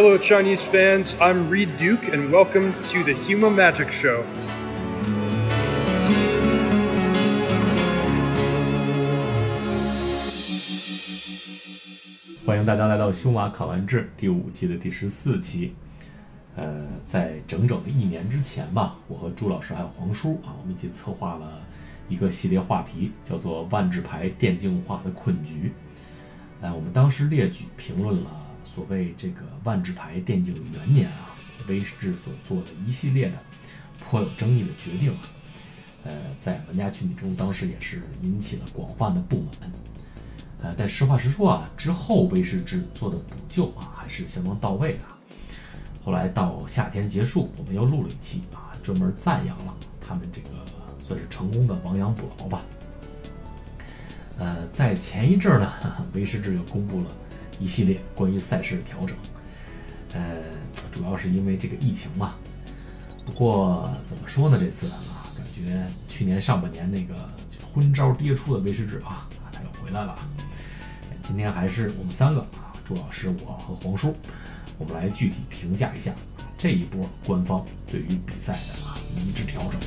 Hello, Chinese fans. I'm Reed Duke, and welcome to the Huma Magic Show. 欢迎大家来到《修马考完制》第五季的第十四期。呃，在整整的一年之前吧，我和朱老师还有黄叔啊，我们一起策划了一个系列话题，叫做“万智牌电竞化的困局”。呃，我们当时列举评论了所谓这个万智牌电竞元年啊，威士忌所做的一系列的颇有争议的决定啊。呃，在玩家群体中，当时也是引起了广泛的不满。呃，但实话实说啊，之后威士忌做的补救啊，还是相当到位的。后来到夏天结束，我们又录了一期啊，专门赞扬了他们这个算是成功的亡羊补牢吧。呃，在前一阵儿呢，威士忌又公布了一系列关于赛事的调整，呃，主要是因为这个疫情嘛。不过怎么说呢，这次啊，感觉去年上半年那个昏招跌出的威士忌啊，它又回来了。今天还是我们三个啊，朱老师、我和黄叔，我们来具体评价一下这一波官方对于比赛的啊一致调整。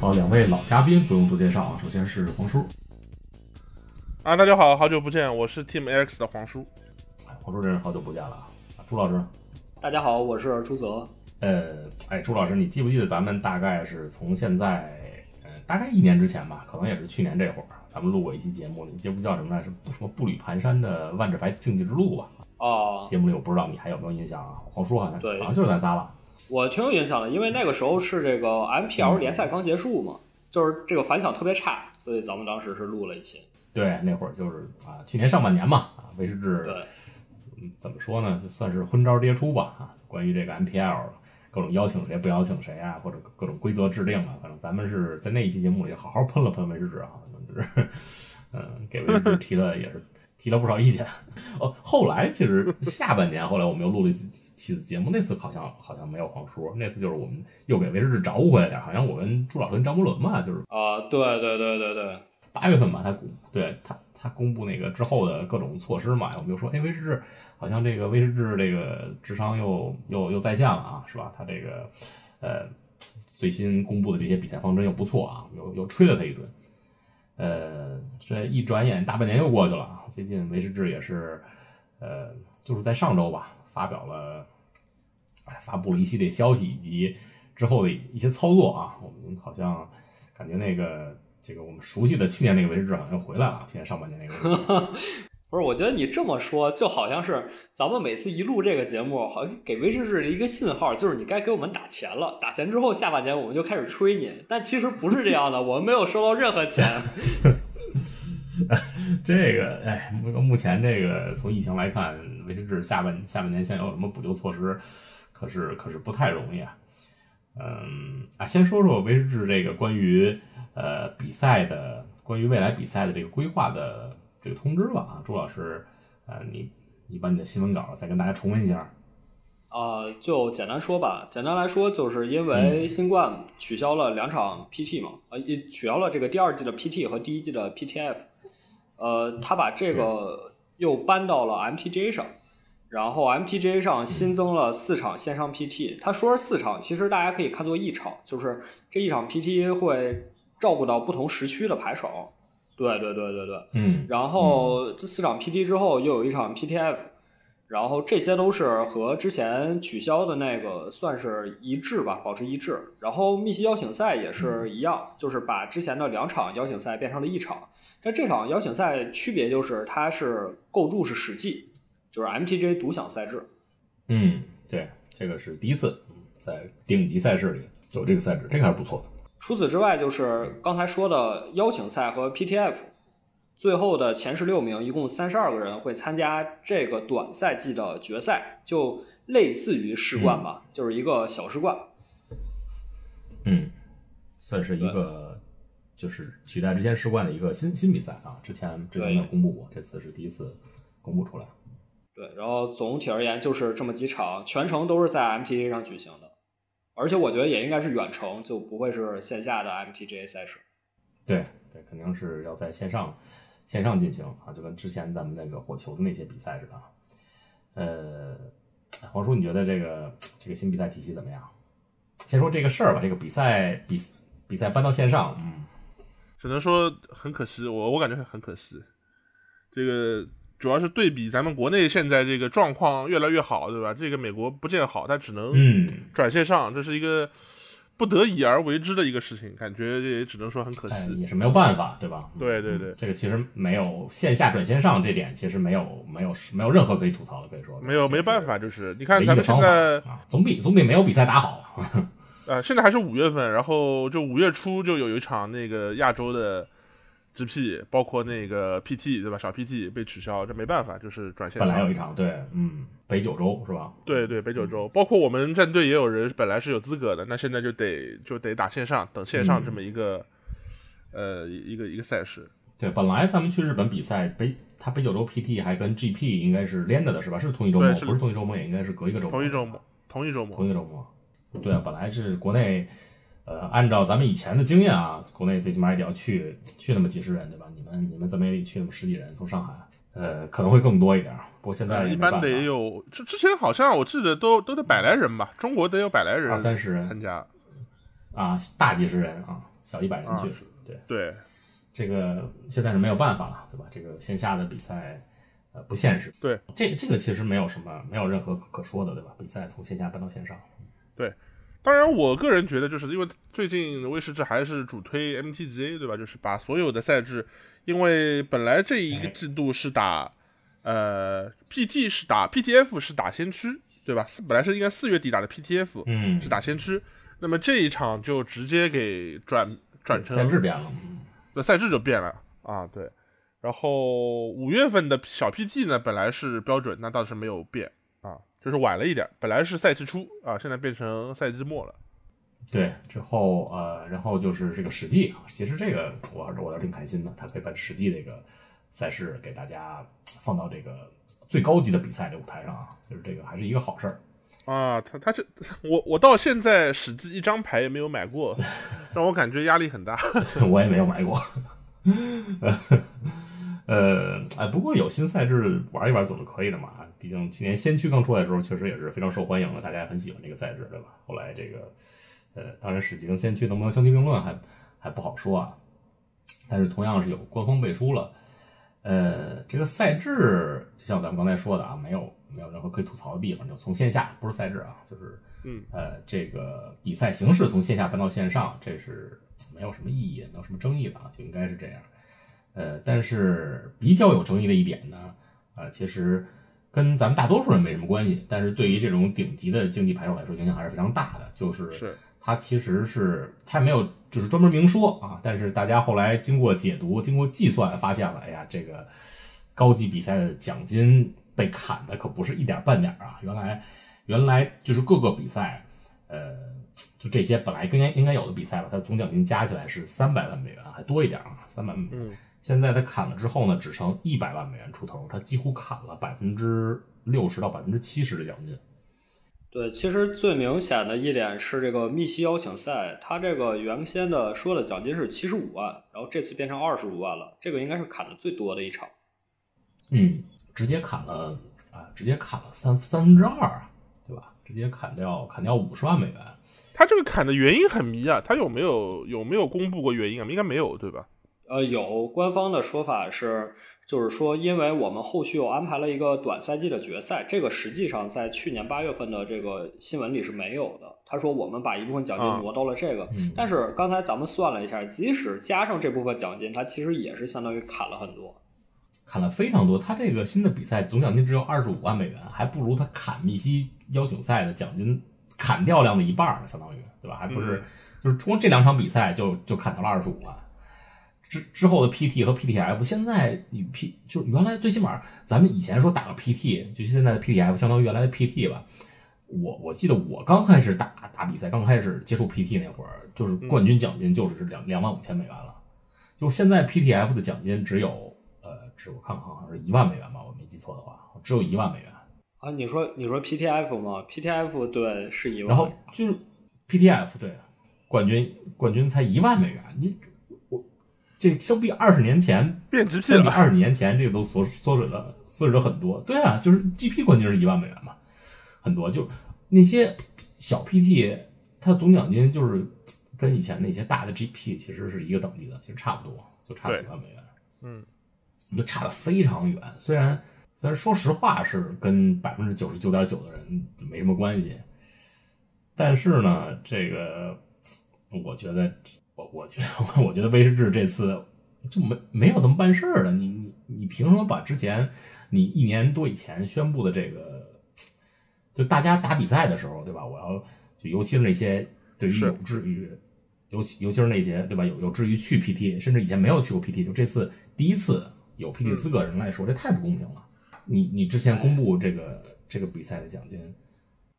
好，两位老嘉宾不用多介绍啊，首先是黄叔。啊，大家好，好久不见，我是 Team X 的黄叔。黄叔真是好久不见了啊！朱老师，大家好，我是朱泽。呃，哎，朱老师，你记不记得咱们大概是从现在，呃，大概一年之前吧，可能也是去年这会儿，咱们录过一期节目，你记不叫什么来？是不什么步履蹒跚的万智牌竞技之路吧？哦，节目里我不知道你还有没有印象啊？黄叔好像对好像就是咱仨吧？我挺有印象的，因为那个时候是这个 MPL 联赛刚结束嘛，就是这个反响特别差，所以咱们当时是录了一期。对，那会儿就是啊，去年上半年嘛，啊，威士忌，对，嗯，怎么说呢？就算是昏招迭出吧，啊，关于这个 MPL 各种邀请谁不邀请谁啊，或者各种规则制定啊，反正咱们是在那一期节目里好好喷了喷威士忌啊，就是，嗯，给威士忌提的也是提了不少意见。哦，后来其实下半年，后来我们又录了一次期的节目，那次好像好像没有黄叔，那次就是我们又给威士忌找回来点，好像我跟朱老师跟张伯伦嘛，就是啊，对对对对对，八月份吧，他公对他他公布那个之后的各种措施嘛，我们就说，哎，威士忌好像这个威士忌这个智商又又又在线了啊，是吧？他这个呃最新公布的这些比赛方针又不错啊，又又吹了他一顿。呃，这一转眼大半年又过去了啊，最近威士忌也是呃就是在上周吧发表了，发布了一系列消息以及之后的一些操作啊，我们好像感觉那个。这个我们熟悉的去年那个威士忌好像又回来了，去年上半年那个。不是，我觉得你这么说就好像是咱们每次一录这个节目，好像给威士忌一个信号，就是你该给我们打钱了。打钱之后，下半年我们就开始吹你，但其实不是这样的，我们没有收到任何钱。这个，哎，目前这个从疫情来看，维持至下半下半年现有什么补救措施，可是可是不太容易啊。嗯啊，先说说维持至这个关于呃比赛的，关于未来比赛的这个规划的这个通知吧啊，朱老师，呃，你你把你的新闻稿再跟大家重温一下。啊，就简单说吧，简单来说，就是因为新冠取消了两场 PT 嘛，呃，也取消了这个第二季的 PT 和第一季的 PTF，呃，他把这个又搬到了 MTGA 上。然后 MTGA 上新增了四场线上 PT，他说是四场，其实大家可以看作一场，就是这一场 PT 会照顾到不同时区的牌手。对对对对对，嗯。然后这四场 PT 之后又有一场 PTF，然后这些都是和之前取消的那个算是一致吧，保持一致。然后密西邀请赛也是一样，就是把之前的两场邀请赛变成了一场。但这场邀请赛区别就是它是构筑是史记。就是 MTJ 独享赛制，嗯，对，这个是第一次在顶级赛事里有这个赛制，这个还是不错的。除此之外，就是刚才说的邀请赛和 PTF，最后的前十六名，一共三十二个人会参加这个短赛季的决赛，就类似于世冠吧，就是一个小世冠。嗯，算是一个就是取代之前世冠的一个新新比赛啊，之前之前没有公布过，这次是第一次公布出来。对，然后总体而言就是这么几场，全程都是在 MTA 上举行的。而且我觉得也应该是远程，就不会是线下的 MTGA 赛事。对对，肯定是要在线上线上进行啊，就跟之前咱们那个火球的那些比赛似的啊。呃，黄叔，你觉得这个这个新比赛体系怎么样？先说这个事儿吧，这个比赛比比赛搬到线上，嗯，只能说很可惜，我我感觉很很可惜。这个主要是对比咱们国内现在这个状况越来越好，对吧？这个美国不见好，它只能嗯转线上，这是一个不得已而为之的一个事情，感觉也只能说很可哎惜。也是没有办法，对吧？对对对这个其实没有线下转线上这点，其实没有没有没有任何可以吐槽的，可以说没有没办法，就是你看咱们现在啊，总比总比没有比赛打好。呃，现在还是五月份，然后就五月初就有一场那个亚洲的 GP，包括那个 PT 对吧？小 PT 被取消，这没办法，就是转线上。本来有一场，对，嗯，北九州是吧？对对，北九州，包括我们战队也有人本来是有资格的，那现在就得就得打线上，等线上这么一个、呃一个一个赛事。对，本来咱们去日本比赛，北他北九州 PT 还跟 GP 应该是连着的，是吧？是同一周末，对是不是同一周末，也应该是隔一个周末。同一周末，同一周末。同一个周末。对啊，本来是国内，呃，按照咱们以前的经验啊，国内最起码也得要去去那么几十人，对吧？你们你们怎么也得去那么十几人，从上海，呃，可能会更多一点。不过现在也一般得有，之之前好像我记得都都得百来人吧，中国得有百来人，二三十人参加。啊，大几十人啊，小一百人去。啊对，对，这个现在是没有办法了，对吧？这个线下的比赛，呃，不现实。对，这个这个其实没有什么，没有任何可说的，对吧？比赛从线下搬到线上。当然，我个人觉得，就是因为最近威士忌还是主推 MTGA，对吧？就是把所有的赛制，因为本来这一个季度是打，呃，PT 是打 PTF 是打先驱，对吧？四本来是应该四月底打的 PTF 嗯是，打先驱，那么这一场就直接给转转成赛制变了。嗯那赛制就变了啊，对。然后五月份的小 PT 呢，本来是标准，那倒是没有变啊，就是晚了一点，本来是赛季初啊，现在变成赛季末了。对，之后呃，然后就是这个史记啊，其实这个我还是我倒挺开心的，他可以把史记这个赛事给大家放到这个最高级的比赛的舞台上啊，就是这个还是一个好事儿。啊，他他这我我到现在史记一张牌也没有买过，让我感觉压力很大。我也没有买过。呃，哎，不过有新赛制玩一玩总是可以的嘛。毕竟去年先驱刚出来的时候，确实也是非常受欢迎的，大家也很喜欢这个赛制，对吧？后来这个，呃，当然史记跟先驱能不能相提并论还还不好说啊。但是同样是有官方背书了。呃，这个赛制就像咱们刚才说的啊，没有没有任何可以吐槽的地方，就从线下不是赛制啊，就是嗯呃，这个比赛形式从线下搬到线上，这是没有什么意义，没有什么争议的啊，就应该是这样。呃，但是比较有争议的一点呢，呃，其实跟咱们大多数人没什么关系，但是对于这种顶级的竞技牌手来说，影响还是非常大的。就是他其实是它没有就是专门明说啊，但是大家后来经过解读、经过计算，发现了，哎呀，这个高级比赛的奖金被砍的可不是一点半点啊！原来原来就是各个比赛，呃，就这些本来应该应该有的比赛吧，它总奖金加起来是三百万美元，还多一点啊，三百万美元。现在他砍了之后呢，只剩一百万美元出头，他几乎砍了百分之六十到百分之七十的奖金。对，其实最明显的一点是这个密西邀请赛，他这个原先的说的奖金是七十五万，然后这次变成二十五万了，这个应该是砍的最多的一场。嗯，直接砍了啊、直接砍了三三分之二啊，对吧？直接砍掉砍掉五十万美元。他这个砍的原因很迷啊，他有没有有没有公布过原因啊？应该没有，对吧？呃，有官方的说法是，就是说，因为我们后续又安排了一个短赛季的决赛，这个实际上在去年八月份的这个新闻里是没有的。他说我们把一部分奖啊金挪到了这个，嗯，但是刚才咱们算了一下，即使加上这部分奖金，它其实也是相当于砍了很多。砍了非常多。他这个新的比赛总奖金只有二十五万美元，还不如他砍密西邀请赛的奖金砍掉量的一半呢，相当于对吧？还不是，嗯就是光这两场比赛就就砍掉了二十五万。之之后的 PT 和 PTF，现在你 P 就原来最起码咱们以前说打个 PT，就现在的 PTF 相当于原来的 PT 吧。我我记得我刚开始打打比赛，刚开始接触 PT 那会儿，就是冠军奖金就是两两万五千美元了。就现在 PTF 的奖金只有呃，只我看看好像是一万美元吧，我没记错的话，只有一万美元。啊，你说你说 PTF 吗？PTF 对是一万，然后就是 PTF 对，冠军冠军才一万美元，你我这相比二十年前变 GP 了，相比二十年前这个都缩缩水了，缩水了很多。对啊，就是 GP 冠军是一万美元嘛，很多就那些小 PT，它总奖金就是跟以前那些大的 GP 其实是一个等级的，其实差不多，就差几万美元。嗯，就差的非常远。虽然虽然说实话是跟百分之九十九点九的人没什么关系，但是呢，这个我觉得，我我觉得，我觉得威士治这次就没没有这么办事儿的。你你你凭什么把之前你一年多以前宣布的这个，就大家打比赛的时候，对吧？我要就尤其是那些对于有志于。尤其尤其是那些对吧，有有志于去 PT，甚至以前没有去过 PT，就这次第一次有 PT 资格的人来说，这太不公平了。你你之前公布这个这个比赛的奖金，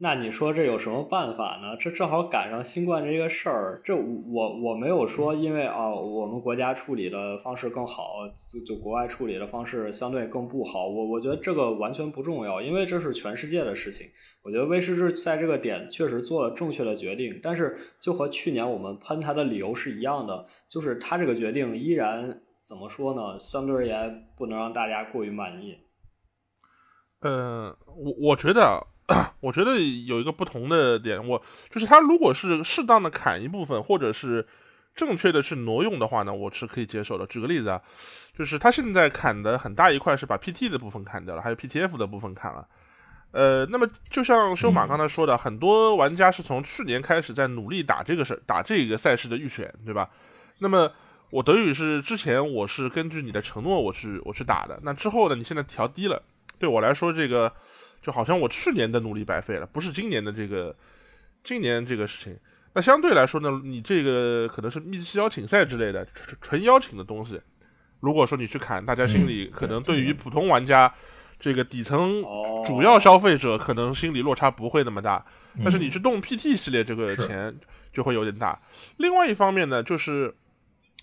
那你说这有什么办法呢？这正好赶上新冠这个事儿，这我我没有说因为啊、我们国家处理的方式更好，就就国外处理的方式相对更不好。我我觉得这个完全不重要，因为这是全世界的事情。我觉得威士治在这个点确实做了正确的决定，但是就和去年我们喷他的理由是一样的，就是他这个决定依然怎么说呢？相对而言不能让大家过于满意。呃，我我觉得，我觉得有一个不同的点，我就是他如果是适当的砍一部分，或者是正确的去挪用的话呢，我是可以接受的。举个例子啊，就是他现在砍的很大一块是把 PT 的部分砍掉了，还有 PTF 的部分砍了。呃，那么就像修马刚才说的，很多玩家是从去年开始在努力打这个事，打这个赛事的预选，对吧？那么我德语是之前我是根据你的承诺我去我去打的，那之后呢，你现在调低了，对我来说这个就好像我去年的努力白费了，不是今年的这个今年这个事情。那相对来说呢，你这个可能是密集邀请赛之类的纯纯邀请的东西，如果说你去砍，大家心里嗯可能对对于普通玩家。这个底层哦主要消费者可能心理落差不会那么大，但是嗯你去动 PT 系列这个钱就会有点大。另外一方面呢，就是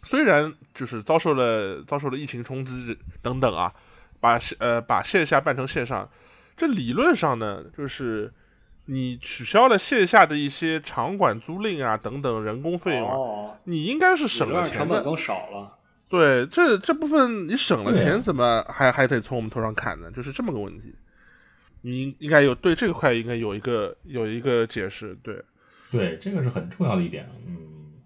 虽然就是遭受了遭受了疫情冲击等等啊，把呃把线下办成线上，这理论上呢，就是你取消了线下的一些场馆租赁啊等等人工费用啊，哦，你应该是省了钱的。成本更少了。对，这这部分你省了钱，怎么还还得从我们头上砍呢？就是这么个问题。你应该有对这块应该有一个有一个解释，对，对，这个是很重要的一点。嗯，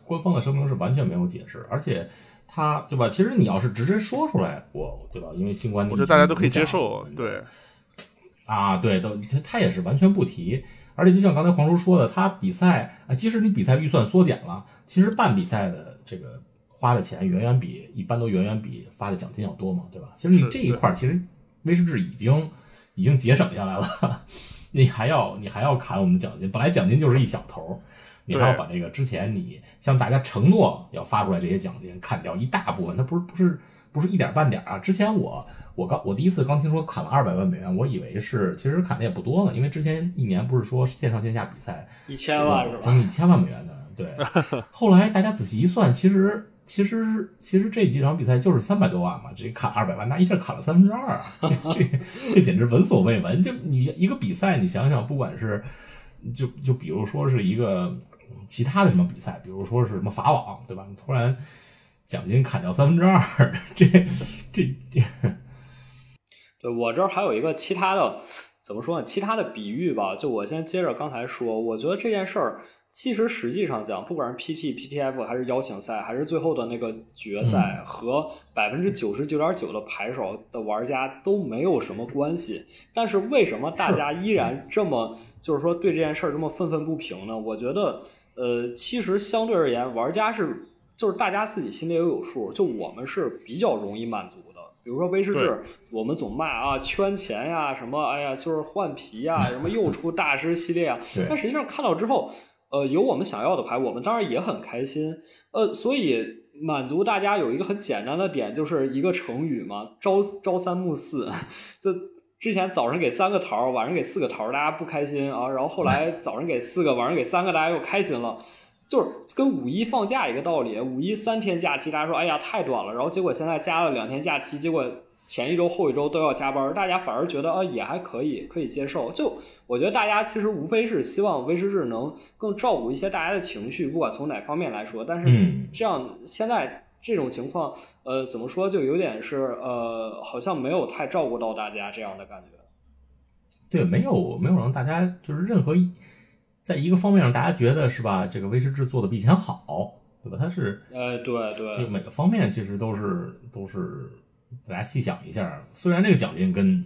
官方的声明是完全没有解释，而且他对吧？其实你要是直接说出来，我对吧？因为新冠的我觉得大家都可以接受，对，啊，对，都他他也是完全不提。而且就像刚才黄叔说的，他比赛啊，即使你比赛预算缩减了，其实办比赛的这个花的钱远远比一般都远远比发的奖金要多嘛，对吧？其实你这一块儿，其实威士忌已经已经节省下来了，你还要你还要砍我们的奖金，本来奖金就是一小头儿，你还要把这个之前你向大家承诺要发出来这些奖金砍掉一大部分，它不是不是不是一点儿半点儿啊！之前我我刚我第一次刚听说砍了二百万美元，我以为是其实砍的也不多呢，因为之前一年不是说线上线下比赛一千万是吧？将近一千万美元的，对。后来大家仔细一算，其实其实其实这几场比赛就是三百多万嘛，这砍二百万，那一下砍了三分之二啊！这这这简直闻所未闻。就你一个比赛，你想想，不管是就就比如说是一个其他的什么比赛，比如说是什么法网，对吧？你突然奖金砍掉三分之二，这这这 对我这儿还有一个其他的，怎么说呢？其他的比喻吧，就我先接着刚才说，我觉得这件事儿其实实际上讲，不管是 PT、PTF 还是邀请赛，还是最后的那个决赛，和百分之九十九点九的牌手的玩家都没有什么关系。但是为什么大家依然这么就是说对这件事儿这么愤愤不平呢？我觉得，呃，其实相对而言，玩家是就是大家自己心里也有数，就我们是比较容易满足的。比如说威士忌，我们总骂啊圈钱呀，什么哎呀就是换皮呀，什么又出大师系列啊。但实际上看到之后，呃，有我们想要的牌，我们当然也很开心。呃，所以满足大家有一个很简单的点，就是一个成语嘛，朝朝三暮四。这之前早上给三个桃儿，晚上给四个桃儿，大家不开心啊。然后后来早上给四个，晚上给三个，大家又开心了。就是跟五一放假一个道理，五一三天假期，大家说哎呀太短了，然后结果现在加了两天假期，结果前一周、后一周都要加班，大家反而觉得啊也还可以，可以接受。就我觉得大家其实无非是希望威士忌能更照顾一些大家的情绪，不管从哪方面来说。但是嗯这样现在这种情况，呃，怎么说就有点是呃，好像没有太照顾到大家这样的感觉。对，没有没有让大家就是任何一在一个方面上大家觉得是吧，这个威士忌做的比以前好，对吧？它是呃，对这个，每个方面其实都是都是大家细想一下，虽然这个奖金跟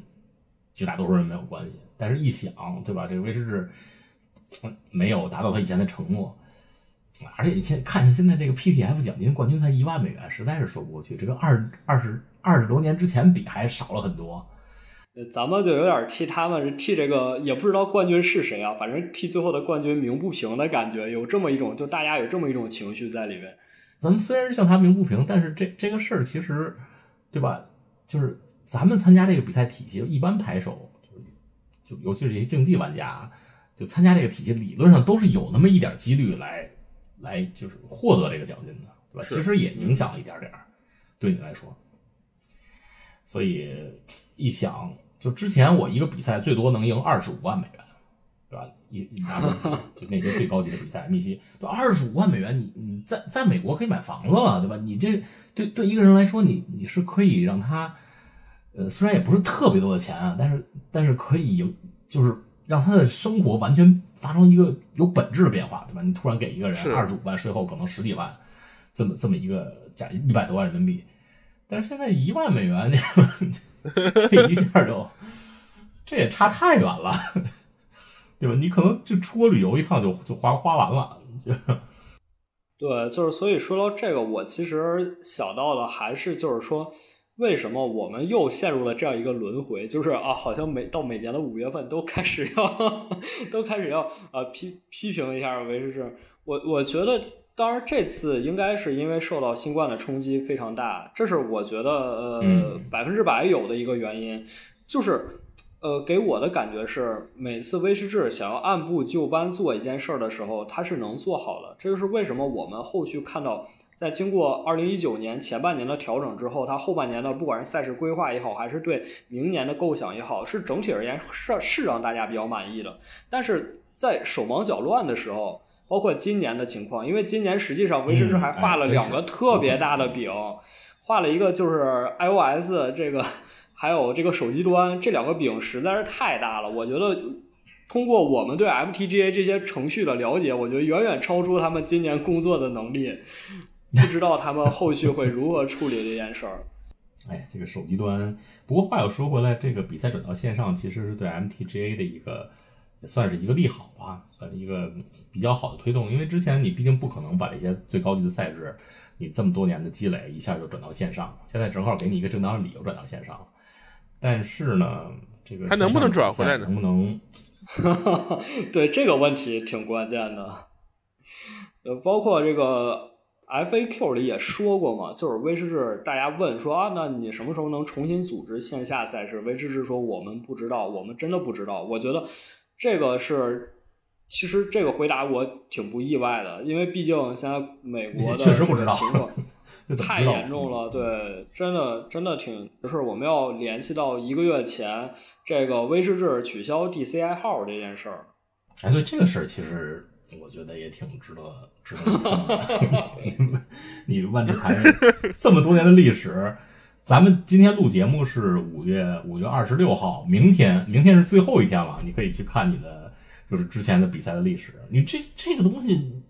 绝大多数人没有关系，但是一想，对吧？这个威士忌嗯没有达到他以前的承诺，而且你现看现在这个 PTF 奖金冠军才一万美元，实在是说不过去。这个二二十二十多年之前比还少了很多。呃咱们就有点替他们替这个也不知道冠军是谁啊，反正替最后的冠军鸣不平的感觉，有这么一种就大家有这么一种情绪在里面。咱们虽然是向他鸣不平，但是这这个事儿其实，对吧？就是咱们参加这个比赛体系，一般牌手就就尤其是一些竞技玩家，就参加这个体系，理论上都是有那么一点几率来来就是获得这个奖金的，对吧？其实也影响了一点点儿，对你来说。所以一想，就之前我一个比赛最多能赢二十五万美元，对吧？一一拿出 就那些最高级的比赛，密西对二十五万美元，你你在在美国可以买房子了，对吧？你这对对一个人来说，你你是可以让他，呃，虽然也不是特别多的钱啊，但是但是可以赢，就是让他的生活完全发生一个有本质的变化，对吧？你突然给一个人二十五万，税后可能十几万，这么这么一个价一百多万人民币，但是现在一万美元，这一下就这也差太远了。对吧？你可能就出国旅游一趟就就花花完了，对，就是所以说到这个，我其实想到的还是就是说，为什么我们又陷入了这样一个轮回？就是啊，好像每到每年的五月份都开始要 都开始要呃批批评一下维士治。我我觉得，当然这次应该是因为受到新冠的冲击非常大，这是我觉得呃嗯百分之百有的一个原因，就是。呃，给我的感觉是，每次威士忌想要按部就班做一件事儿的时候，它是能做好的。这就是为什么我们后续看到，在经过二零一九年前半年的调整之后，它后半年的不管是赛事规划也好，还是对明年的构想也好，是整体而言是是让大家比较满意的。但是在手忙脚乱的时候，包括今年的情况，因为今年实际上威士忌还画了两个特别大的饼，画了一个就是 iOS 这个。还有这个手机端这两个饼实在是太大了，我觉得通过我们对 MTGA 这些程序的了解，我觉得远远超出他们今年工作的能力，不知道他们后续会如何处理这件事儿。哎，这个手机端，不过话又说回来，这个比赛转到线上其实是对 MTGA 的一个也算是一个利好吧，算是一个比较好的推动，因为之前你毕竟不可能把这些最高级的赛制，你这么多年的积累一下就转到线上，现在正好给你一个正当的理由转到线上了。但是呢，这个还能不能转回来呢能不能？对这个问题挺关键的。呃，包括这个 FAQ 里也说过嘛，就是威士忌，大家问说啊，那你什么时候能重新组织线下赛事？威士忌说我们不知道，我们真的不知道。我觉得这个是，其实这个回答我挺不意外的，因为毕竟现在美国的确实不知道 太严重了，对，真的真的挺，就是我们要联系到一个月前这个威士忌取消 DCI 号这件事儿。哎，对这个事儿，其实我觉得也挺值得值得。你万智牌这么多年的历史，咱们今天录节目是五月五月二十六号，明天明天是最后一天了，你可以去看你的就是之前的比赛的历史。你这这个东西。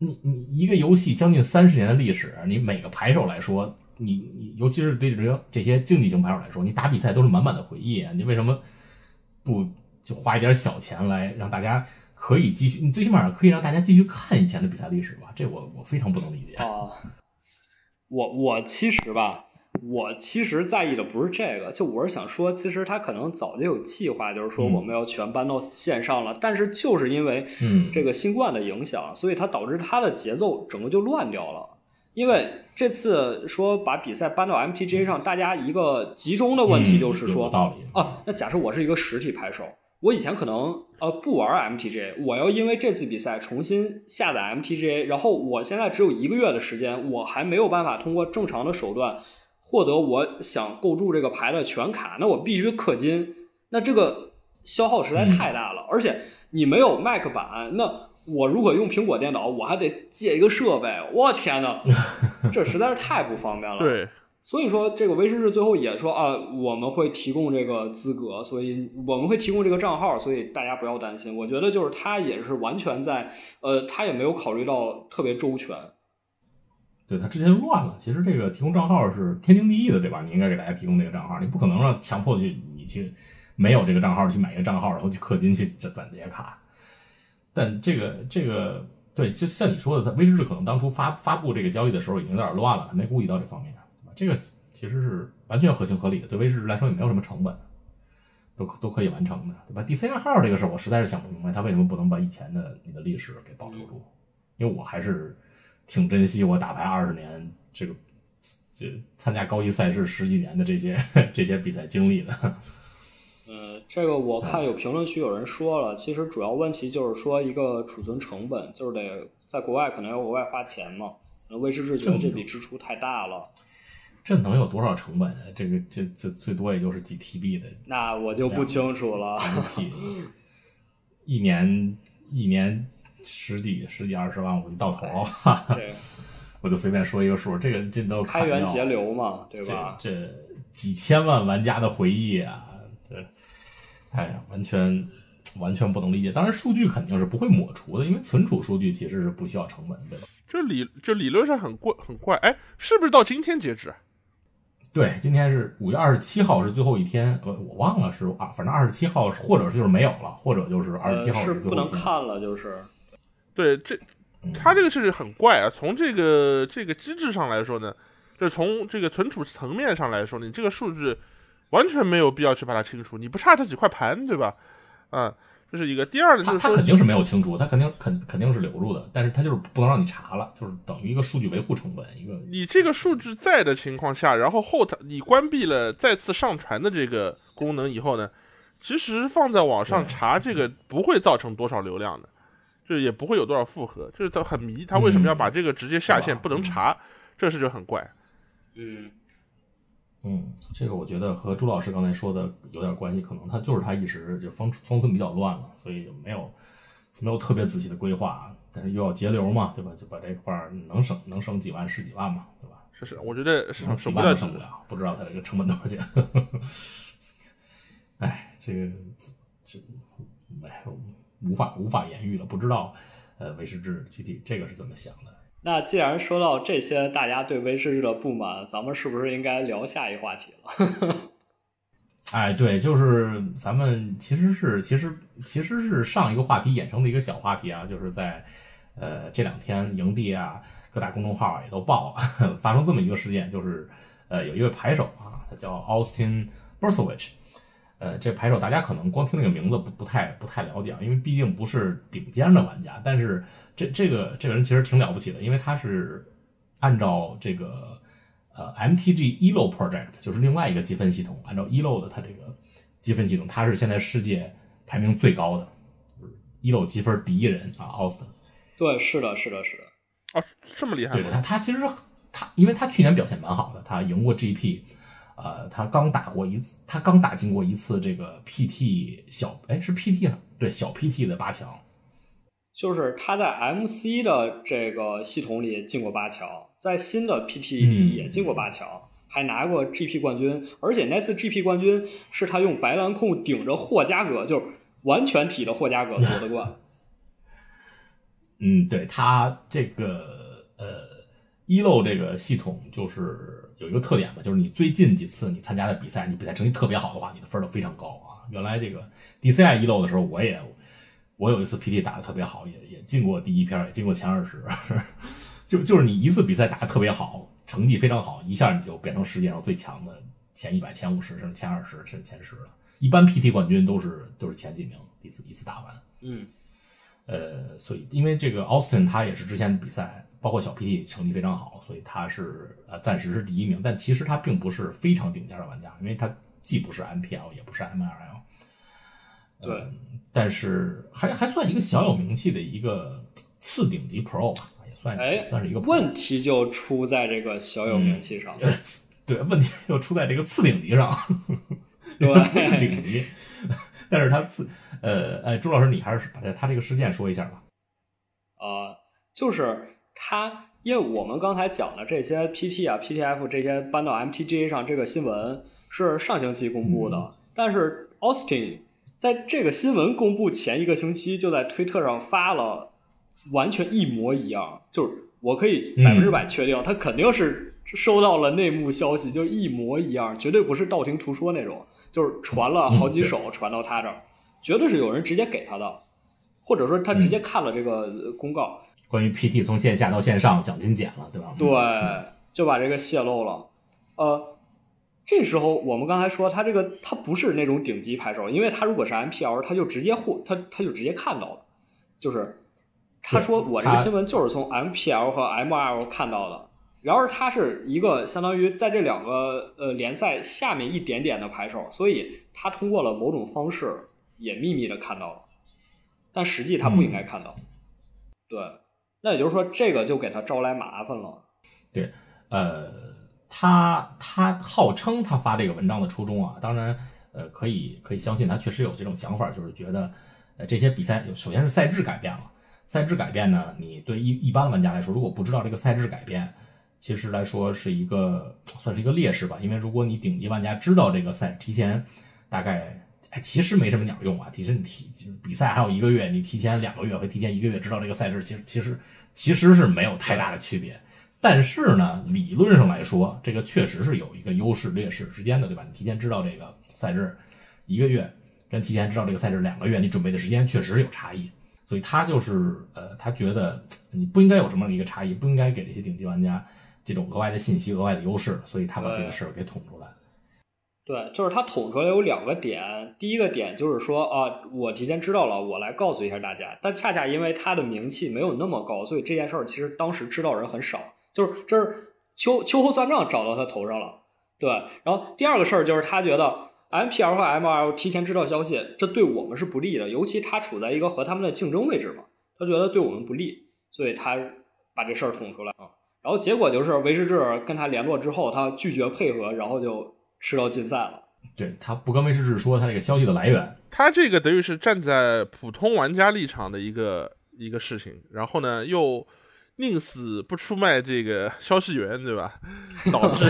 你你一个游戏将近三十年的历史，你每个牌手来说，你你尤其是对这些这些竞技型牌手来说，你打比赛都是满满的回忆！你为什么不就花一点小钱来让大家可以继续？你最起码可以让大家继续看以前的比赛历史吧？这我我非常不能理解啊！我我其实吧，我其实在意的不是这个，就我是想说，其实他可能早就有计划，就是说我们要全搬到线上了，嗯、但是就是因为嗯。这个新冠的影响，所以它导致它的节奏整个就乱掉了。因为这次说把比赛搬到 MTGA 上，大家一个集中的问题就是说，嗯、道理。啊，那假设我是一个实体拍手，我以前可能呃不玩 MTGA，我要因为这次比赛重新下载 MTGA，然后我现在只有一个月的时间，我还没有办法通过正常的手段获得我想构筑这个牌的全卡，那我必须氪金，那这个消耗实在太大了。而且你没有 Mac 版，那我如果用苹果电脑，我还得借一个设备，我天呐，这实在是太不方便了。对，所以说这个威士士最后也说啊，我们会提供这个资格，所以我们会提供这个账号，所以大家不要担心。我觉得就是他也是完全在，呃，他也没有考虑到特别周全。对他之前乱了，其实这个提供账号是天经地义的，对吧？你应该给大家提供这个账号，你不可能让强迫去你去没有这个账号去买一个账号，然后去氪金去攒攒这些卡。但这个这个对，就像你说的，他威士治可能当初发发布这个交易的时候已经有点乱了，没顾及到这方面，这个其实是完全合情合理的，对威士治来说也没有什么成本，都都可以完成的，对吧？DCI 号这个事儿，我实在是想不明白，他为什么不能把以前的你的历史给保留住？因为我还是。挺珍惜我打牌二十年这个，这参加高级赛事十几年的这些这些比赛经历的。嗯，这个我看有评论区有人说了，其实主要问题就是说一个储存成本，就是得在国外可能要额外花钱嘛。那威士忌觉得这笔支出太大了。这能有多少成本啊？这个这这最多也就是几 TB 的。那我就不清楚了。一年一年。十几十几二十万我就到头了，对，我就随便说一个数，这个这都开源节流嘛，对吧？这几千万玩家的回忆啊，这，哎呀，完全完全不能理解。当然，数据肯定是不会抹除的，因为存储数据其实是不需要成本，对吧？这理这理论上很怪很怪，哎，是不是到今天截止？对，今天是五月二十七号是最后一天，我，我忘了是啊，反正二十七号或者是就是没有了，或者就是二十七号是不能看了，就是。对，这它这个是很怪啊。从这个这个机制上来说呢，就从这个存储层面上来说，你这个数据完全没有必要去把它清除，你不差它几块盘，对吧？啊，这是一个。第二呢，就是它肯定是没有清除，它肯定肯肯定是留住的，但是它就是不能让你查了，就是等于一个数据维护成本。一个你这个数据在的情况下，然后后台你关闭了再次上传的这个功能以后呢，其实放在网上查这个不会造成多少流量的。就也不会有多少负荷，就是他很迷，他为什么要把这个直接下线不能查，这事就很怪。嗯嗯，这个我觉得和朱老师刚才说的有点关系，可能他就是他一时就方方寸比较乱了，所以就没有没有特别仔细的规划，但是又要节流嘛，对吧？就把这块能省能省几万是几万嘛，对吧？是是，我觉得省几万省不了，不知道他这个成本多少钱。哎，这个这没有。无法无法言喻了，不知道，呃，威士治具体这个是怎么想的？那既然说到这些，大家对威士治的不满，咱们是不是应该聊下一话题了？哎，对，就是咱们其实是其实其实是上一个话题衍生的一个小话题啊，就是在呃这两天营地啊，各大公众号也都爆了，发生这么一个事件，就是呃有一位牌手啊，他叫 Austin Bursowich。呃，这牌手大家可能光听这个名字不不太不太了解，因为毕竟不是顶尖的玩家。但是这这个这个人其实挺了不起的，因为他是按照这个呃 MTG Elo Project，就是另外一个积分系统，按照 Elo 的他这个积分系统，他是现在世界排名最高的，Elo 积分第一人啊，Austin。对，是的，是的，是的。啊，这么厉害。对的，他他其实他，因为他去年表现蛮好的，他赢过 GP。呃，他刚打过一次，他刚打进过一次这个 PT 小，哎，是 PT 对小 PT 的八强，就是他在 MC 的这个系统里进过八强，在新的 PT 里也进过八强，还拿过 GP 冠军，而且那次 GP 冠军是他用白蓝控顶着霍加格，就是完全体的霍加格夺的冠。嗯，对他这个呃一漏这个系统就是。有一个特点吧，就是你最近几次你参加的比赛，你比赛成绩特别好的话，你的分都非常高啊。原来这个 DCI 一漏的时候，我也我有一次 PT 打的特别好，也也进过第一篇，也进过前二十。就就是你一次比赛打的特别好，成绩非常好，一下你就变成世界上最强的前一百、前五十甚至前二十甚至前十了。一般 PT 冠军都是都是前几名，第一次一次打完。嗯，呃，所以因为这个 Austin 他也是之前的比赛。包括小 PT 成绩非常好，所以他是呃暂时是第一名，但其实他并不是非常顶尖的玩家，因为他既不是 MPL 也不是 MLL，对，但是还还算一个小有名气的一个次顶级 Pro 吧，也算算是一个。问题就出在这个小有名气上。对，问题就出在这个次顶级上，对不是顶级。但是他次，呃，哎，朱老师，你还是把这他这个事件说一下吧。呃，就是他，因为我们刚才讲的这些 PT 啊、PTF 这些搬到 MTGA 上这个新闻是上星期公布的，嗯。但是 Austin 在这个新闻公布前一个星期就在推特上发了完全一模一样，就是我可以嗯。百分之百确定，他肯定是收到了内幕消息，就一模一样，绝对不是道听途说那种，就是传了好几手传到他这儿，绝对是有人直接给他的，或者说他直接看了这个呃公告。关于 PT 从线下到线上奖金减了，对吧？对，就把这个泄露了。呃，这时候我们刚才说他这个他不是那种顶级牌手，因为他如果是 MPL，他就直接获他他就直接看到了，就是他说我这个新闻就是从 MPL 和 ML 看到的。然而他是一个相当于在这两个呃联赛下面一点点的牌手，所以他通过了某种方式也秘密的看到了，但实际他不应该看到。对，那也就是说这个就给他招来麻烦了。对呃，他他号称他发这个文章的初衷啊，当然，呃，可以可以相信他确实有这种想法，就是觉得，呃，这些比赛首先是赛制改变了，赛制改变呢，你对一一般玩家来说，如果不知道这个赛制改变，其实来说是一个算是一个劣势吧，因为如果你顶级玩家知道这个赛提前大概。哎，其实没什么鸟用啊！其实你提比赛还有一个月，你提前两个月和提前一个月知道这个赛制，其实其实其实是没有太大的区别。但是呢，理论上来说，这个确实是有一个优势劣势之间的，对吧？你提前知道这个赛制一个月，跟提前知道这个赛制两个月，你准备的时间确实有差异。所以他就是呃，他觉得你不应该有这么一个差异，不应该给这些顶级玩家这种额外的信息、额外的优势，所以他把这个事儿给捅出来。对，就是他捅出来有两个点，第一个点就是说啊，我提前知道了，我来告诉一下大家。但恰恰因为他的名气没有那么高，所以这件事儿其实当时知道人很少，就是这是秋秋后算账找到他头上了。对，然后第二个事儿就是他觉得 MPL 和 ML 提前知道消息，这对我们是不利的，尤其他处在一个和他们的竞争位置嘛，他觉得对我们不利，所以他把这事儿捅出来啊。然后结果就是维世志跟他联络之后，他拒绝配合，然后就吃到禁赛了。对他不跟威士治说他这个消息的来源，他这个等于是站在普通玩家立场的一个一个事情，然后呢又宁死不出卖这个消息源，对吧？导致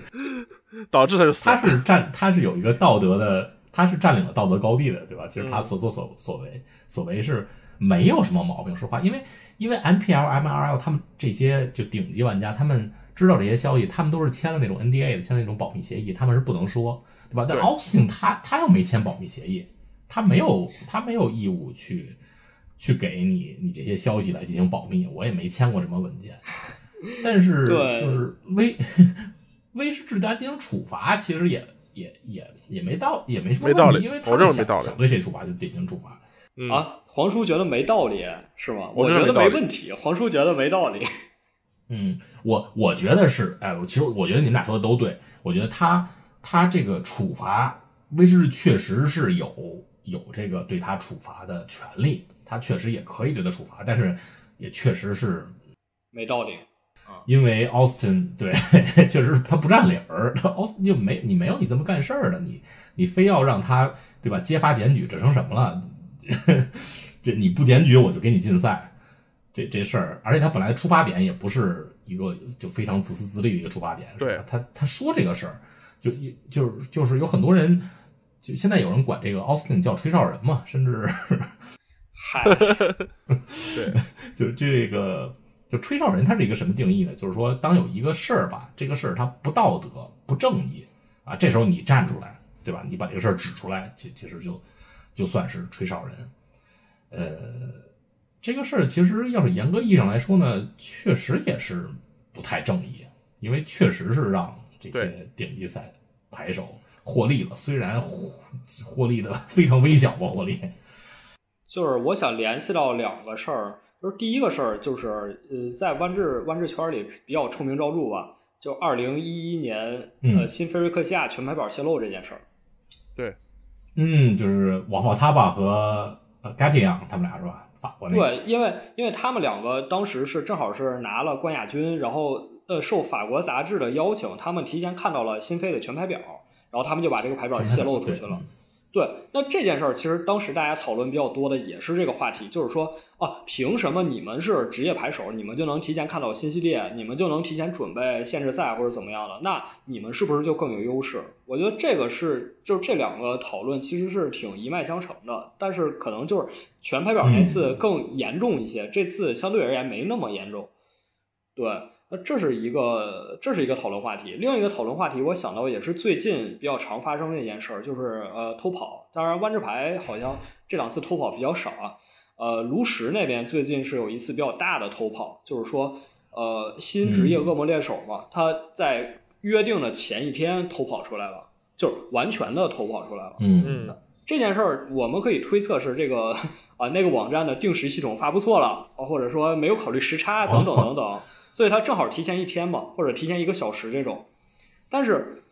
导致他就死他。是占他是有一个道德的，他是占领了道德高地的，对吧？其实他嗯所作所所为所为是没有什么毛病。说话，因为因为 MPL、MRL 他们这些就顶级玩家，他们知道这些消息，他们都是签了那种 NDA 的，签了那种保密协议，他们是不能说，对吧？但对 Austin 他他又没签保密协议，他没有他没有义务去去给你你这些消息来进行保密，我也没签过什么文件。但是对就是威 威士治他进行处罚，其实也也也也没道也没什么没道问题，因为他理我认为没道理想想对谁处罚就进行处罚。嗯，啊，黄叔觉得没道理是吗？我我觉得没问题，黄叔觉得没道理。嗯，我我觉得是，哎，我其实我觉得你们俩说的都对，我觉得他他这个处罚威士忌确实是有有这个对他处罚的权利，他确实也可以对他处罚，但是也确实是没道理。因为 Austin 对，确实他不占理儿，Austin 就没你没有你这么干事儿的，你你非要让他对吧揭发检举，这成什么了？这你不检举我就给你禁赛，这这事儿，而且他本来出发点也不是一个就非常自私自利的一个出发点，是吧对他他说这个事儿，就就是就是有很多人，就现在有人管这个 Austin 叫吹哨人嘛，甚至 嗨，对 就这个就吹哨人，他是一个什么定义呢？就是说，当有一个事儿吧，这个事儿它不道德、不正义啊，这时候你站出来，对吧？你把这个事儿指出来，其其实就就算是吹哨人。呃，这个事儿其实要是严格意义上来说呢，确实也是不太正义，因为确实是让这些顶级赛牌手获利了，虽然获获利的非常微小吧，获利。就是我想联系到两个事儿，就是第一个事儿就是呃，在弯制弯制圈里比较臭名昭著吧，就二零一一年嗯呃新菲瑞克西亚全牌榜泄露这件事儿。对嗯，就是瓦法塔巴和呃 g a t i a 他们俩是吧？法国那个。对，因为因为他们两个当时是正好是拿了冠亚军，然后呃受法国杂志的邀请，他们提前看到了新飞的全排表，然后他们就把这个排表泄露出去了。对，那这件事儿其实当时大家讨论比较多的也是这个话题，就是说啊，凭什么你们是职业牌手，你们就能提前看到新系列，你们就能提前准备限制赛或者怎么样的？那你们是不是就更有优势？我觉得这个是，就是这两个讨论其实是挺一脉相承的，但是可能就是全排表那次更严重一些，这次相对而言没那么严重。对。那这是一个，这是一个讨论话题。另一个讨论话题，我想到也是最近比较常发生的一件事儿，就是呃偷跑。当然，万智牌好像这两次偷跑比较少啊。呃，炉石那边最近是有一次比较大的偷跑，就是说呃新职业恶魔猎手嘛，他在约定的前一天偷跑出来了，就是完全的偷跑出来了。嗯嗯，这件事儿我们可以推测是这个啊那个网站的定时系统发布错了，或者说没有考虑时差等等 等等。所以他正好提前一天嘛，或者提前一个小时这种，但是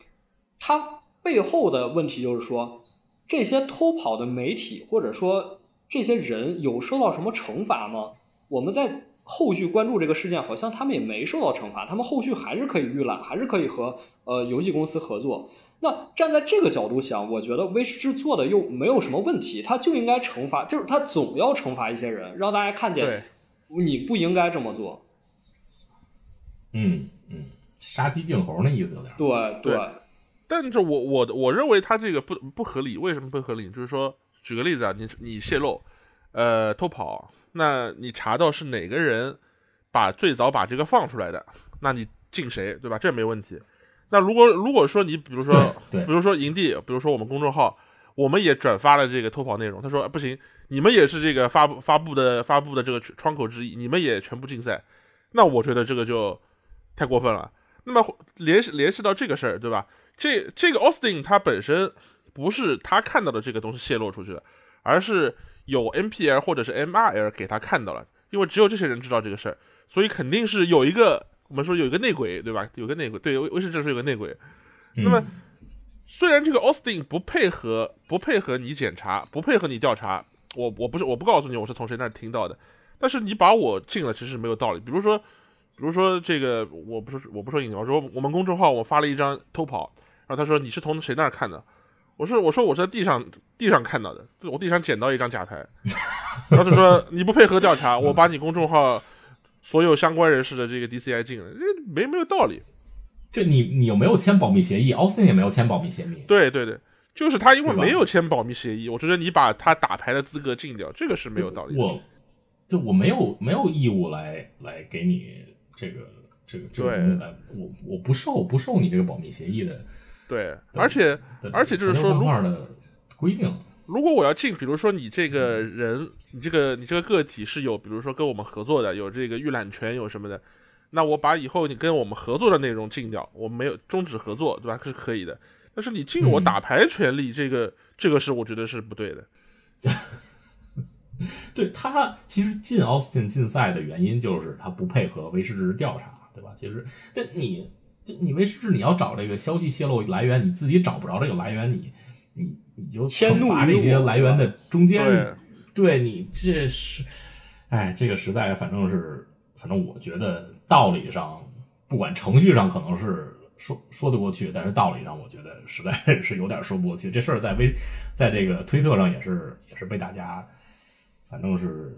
他背后的问题就是说，这些偷跑的媒体或者说这些人有受到什么惩罚吗？我们在后续关注这个事件，好像他们也没受到惩罚，他们后续还是可以预览，还是可以和呃游戏公司合作。那站在这个角度想，我觉得威士制做的又没有什么问题，他就应该惩罚，就是他总要惩罚一些人，让大家看见你不应该这么做。嗯嗯，杀鸡儆猴那意思有点。对对，但是我我我认为他这个不不合理。为什么不合理？就是说，举个例子啊，你你泄露，呃，偷跑，那你查到是哪个人把最早把这个放出来的，那你禁谁，对吧？这没问题。那如果如果说你比如说，比如说营地，比如说我们公众号，我们也转发了这个偷跑内容，他说不行，你们也是这个发布发布的发布的这个窗口之一，你们也全部禁赛，那我觉得这个就。太过分了。那么联系联系到这个事儿，对吧？这这个 Austin 他本身不是他看到的这个东西泄露出去的，而是有 NPL 或者是 MRL 给他看到了。因为只有这些人知道这个事儿，所以肯定是有一个我们说有一个内鬼，对吧？有个内鬼，对，威士这是有个内鬼。那么虽然这个 Austin 不配合不配合你检查，不配合你调查，我我不是我不告诉你我是从谁那儿听到的，但是你把我禁了，其实没有道理。比如说。比如说这个，我不是我不说你，我说我们公众号我发了一张偷跑，然后他说你是从谁那儿看的？我说我说我是在地上地上看到的，我地上捡到一张假牌，然后他说你不配合调查，我把你公众号所有相关人士的这个 DCI 禁了，这没没有道理。就你你有没有签保密协议？奥斯汀也没有签保密协议。对对对，就是他因为没有签保密协议，我觉得你把他打牌的资格禁掉，这个是没有道理。我就我没有没有义务来来给你。这个这个这个东西来，我我不受不受你这个保密协议的，对，而且而且就是说，如的规定，如果我要进，比如说你这个人，你这个你这个个体是有，比如说跟我们合作的，有这个预览权，有什么的，那我把以后你跟我们合作的内容禁掉，我没有终止合作，对吧？是可以的。但是你禁我打牌权利，这个这个是我觉得是不对的。对他其实进 Austin 禁赛的原因就是他不配合威士治调查，对吧？其实，但你就你威士治你要找这个消息泄露来源，你自己找不着这个来源，你你你就惩罚这些来源的中间，对你这是，哎，这个实在反正是，反正我觉得道理上不管程序上可能是说说得过去，但是道理上我觉得实在 是有点说不过去。这事儿在微在这个推特上也是也是被大家。反正是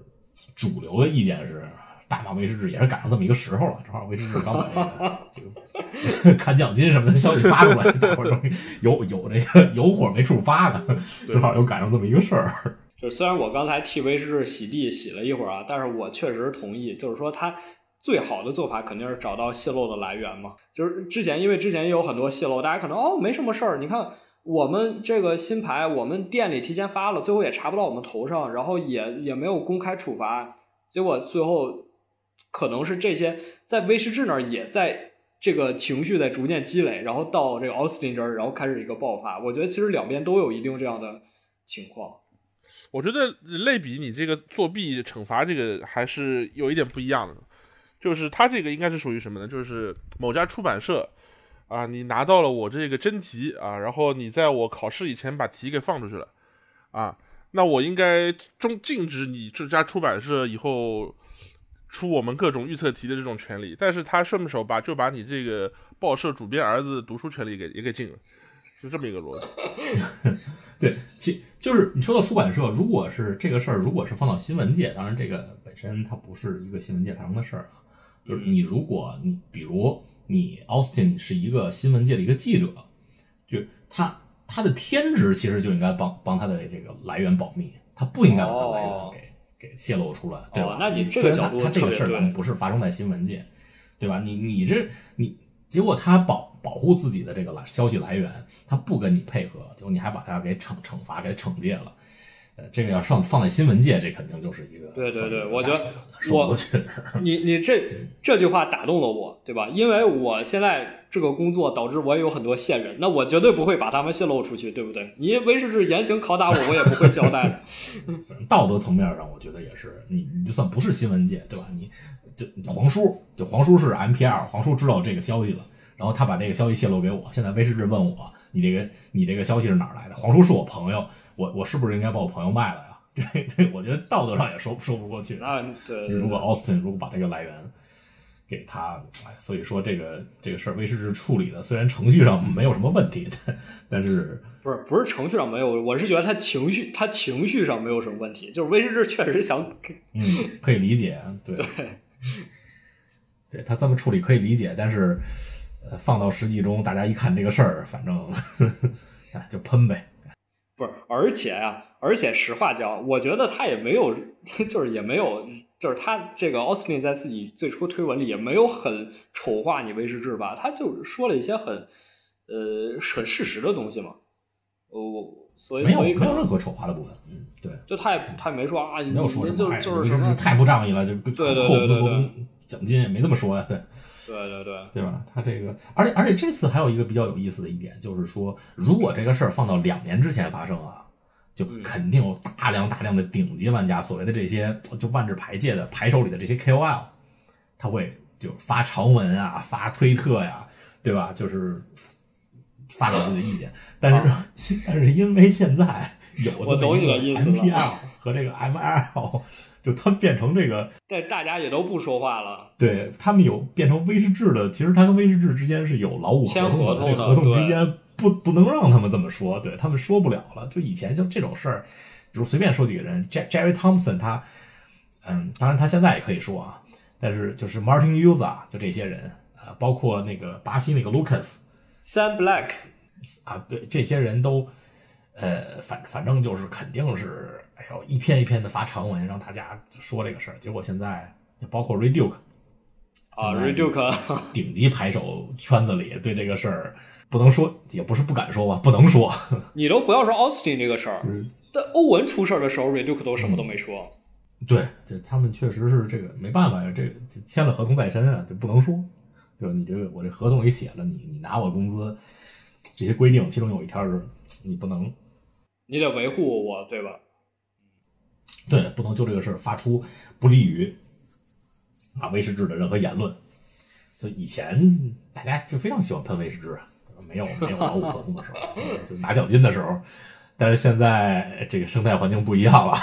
主流的意见是大骂威士治，也是赶上这么一个时候了。正好威士治刚把这个 砍奖金什么的消息发出来，大伙儿有有这个有火没处发的，正好又赶上这么一个事儿。就虽然我刚才替威士治洗地洗了一会儿啊，但是我确实同意，就是说他最好的做法肯定是找到泄露的来源嘛。就是之前因为之前也有很多泄露，大家可能哦没什么事儿，你看。我们这个新牌，我们店里提前发了，最后也查不到我们头上，然后也也没有公开处罚，结果最后可能是这些在威士治那儿也在这个情绪在逐渐积累，然后到这个奥斯汀这儿，然后开始一个爆发。我觉得其实两边都有一定这样的情况。我觉得类比你这个作弊惩罚这个还是有一点不一样的，就是他这个应该是属于什么呢？就是某家出版社。啊，你拿到了我这个真题啊，然后你在我考试以前把题给放出去了，啊，那我应该中禁止你这家出版社以后出我们各种预测题的这种权利，但是他顺手把就把你这个报社主编儿子读书权利给也给禁了，是这么一个逻辑。对，其就是你说到出版社，如果是这个事儿，如果是放到新闻界，当然这个本身它不是一个新闻界发生的事儿啊，就是你如果你比如你 Austin 是一个新闻界的一个记者，就他他的天职其实就应该帮帮他的这个来源保密，他不应该把他来源给、给泄露出来，对吧？那你这个角度他这个事儿咱们不是发生在新闻界，对吧？你你这你结果他保。保护自己的这个来消息来源，他不跟你配合，结果你还把他给惩惩罚给惩戒了，呃，这个要上放在新闻界，这肯定就是一个对对对，我觉得说不过去。你你这这句话打动了我，对吧？因为我现在这个工作导致我也有很多线人，那我绝对不会把他们泄露出去，对不对？你威士忌严刑拷打我，我也不会交代的。道德层面上，我觉得也是，你你就算不是新闻界，对吧？你就黄叔，就黄叔是 M P L，黄叔知道这个消息了。然后他把这个消息泄露给我，现在威士忌问我，你这个你这个消息是哪儿来的？黄叔是我朋友，我我是不是应该把我朋友卖了呀？这这我觉得道德上也说说不过去。啊，对。如果 Austin 如果把这个来源给他，所以说这个这个事儿威士忌处理的虽然程序上没有什么问题，但但是不是不是程序上没有，我是觉得他情绪他情绪上没有什么问题，就是威士忌确实想，嗯，可以理解，对对，对他这么处理可以理解，但是。放到实际中，大家一看这个事儿，反正 哎就喷呗。不是，而且呀，而且实话讲，我觉得他也没有，就是也没有，就是他这个奥斯汀在自己最初推文里也没有很丑化你威士忌吧？他就说了一些很呃很事实的东西嘛。我所以没有没有任何丑化的部分。嗯，对，就他也他也没说啊，没有说什么，就是什么太不仗义了，就扣不住奖金也没这么说呀，对。对对对，对吧？他这个，而且而且这次还有一个比较有意思的一点，就是说，如果这个事儿放到两年之前发生啊，就肯定有大量大量的顶级玩家，所谓的这些就万智牌界的牌手里的这些 KOL，他会就发长文啊，发推特呀，对吧？就是发表自己的意见。但是 但是因为现在有这个 MPL 和这个 ML。就他变成这个，但大家也都不说话了。对他们有变成威士忌的，其实他跟威士忌之间是有劳务合同的，这合同之间不不能让他们这么说，对他们说不了了。就以前就这种事儿，比如随便说几个人，Jerry Thompson，他，嗯，当然他现在也可以说啊，但是就是 Martin Uza，就这些人啊，包括那个巴西那个 Lucas，Sam Black，啊，对，这些人都，呃，反反正就是肯定是。哎呦，一篇一篇的发长文让大家说这个事儿，结果现在就包括 Reduke 啊，Reduke 顶级牌手圈子里对这个事儿不能说，也不是不敢说吧，不能说。你都不要说 Austin 这个事儿，但欧文出事儿的时候，Reduke 都什么都没说。对，这他们确实是这个没办法呀，这个签了合同在身啊，就不能说。就你这个，我这合同里写了，你你拿我工资这些规定，其中有一条是你不能，你得维护我，对吧？对，不能就这个事儿发出不利于啊威士忌的任何言论。就以前大家就非常喜欢喷威士忌，没有没有劳务合同的时候，就拿奖金的时候。但是现在这个生态环境不一样了，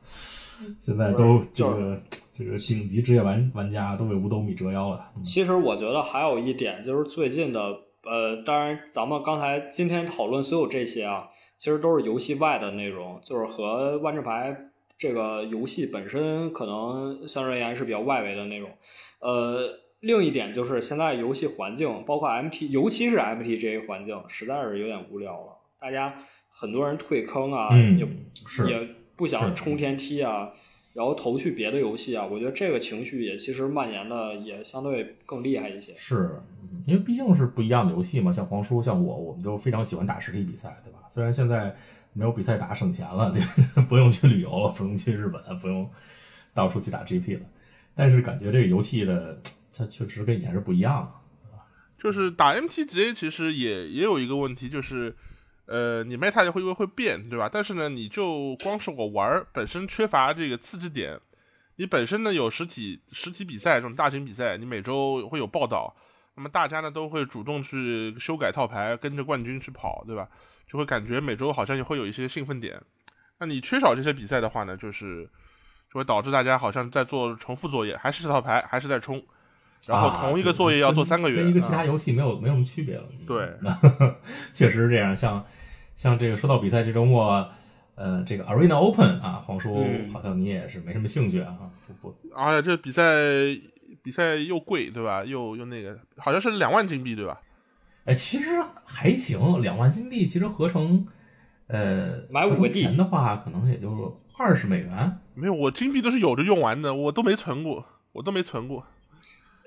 现在都这个这个顶级职业玩玩家都为五斗米折腰了。其实我觉得还有一点就是最近的，呃，当然咱们刚才今天讨论所有这些啊，其实都是游戏外的内容，就是和万智牌。这个游戏本身可能相对而言是比较外围的内容，呃，另一点就是现在游戏环境，包括 MT，尤其是 MTGA 环境，实在是有点无聊了。大家很多人退坑啊，也也不想冲天梯啊，然后投去别的游戏啊。我觉得这个情绪也其实蔓延的也相对更厉害一些。是因为毕竟是不一样的游戏嘛，像黄叔，像我，我们都非常喜欢打实体比赛，对吧？虽然现在。没有比赛打省钱了，对，不用去旅游了，不用去日本，不用到处去打 GP 了。但是感觉这个游戏的它确实跟以前是不一样的，就是打 MTGA 其实也也有一个问题，就是呃，你 meta 会会会变，对吧？但是呢，你就光是我玩本身缺乏这个刺激点，你本身呢有实体实体比赛这种大型比赛，你每周会有报道，那么大家呢都会主动去修改套牌，跟着冠军去跑，对吧？就会感觉每周好像也会有一些兴奋点，那你缺少这些比赛的话呢，就是就会导致大家好像在做重复作业，还是这套牌，还是在冲，然后啊同一个作业要做三个月，跟一个其他啊游戏没有没有什么区别了。嗯对，确实是这样。像像这个说到比赛，这周末，呃，这个 Arena Open 啊，黄叔嗯好像你也是没什么兴趣啊，不不，而且这比赛比赛又贵，对吧？又又那个，好像是两万金币，对吧？哎，其实还行，两万金币其实合成，呃，买五个 G 钱的话，可能也就二十美元。没有，我金币都是有着用完的，我都没存过，我都没存过。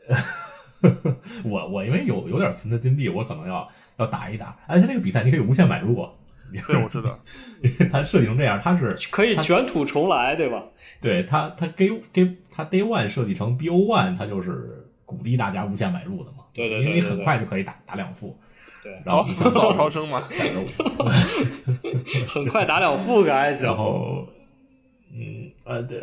我我因为有有点存的金币，我可能要要打一打。哎，它这个比赛你可以无限买入啊，对，我知道。它设计成这样，它是可以卷土重来，对吧？对它它给给它 Day One 设计成 BO One，它就是鼓励大家无限买入的嘛。对对对因为你很快就可以打打两副，对，然后早死早超生嘛。很快打两副可还行然。后。嗯呃对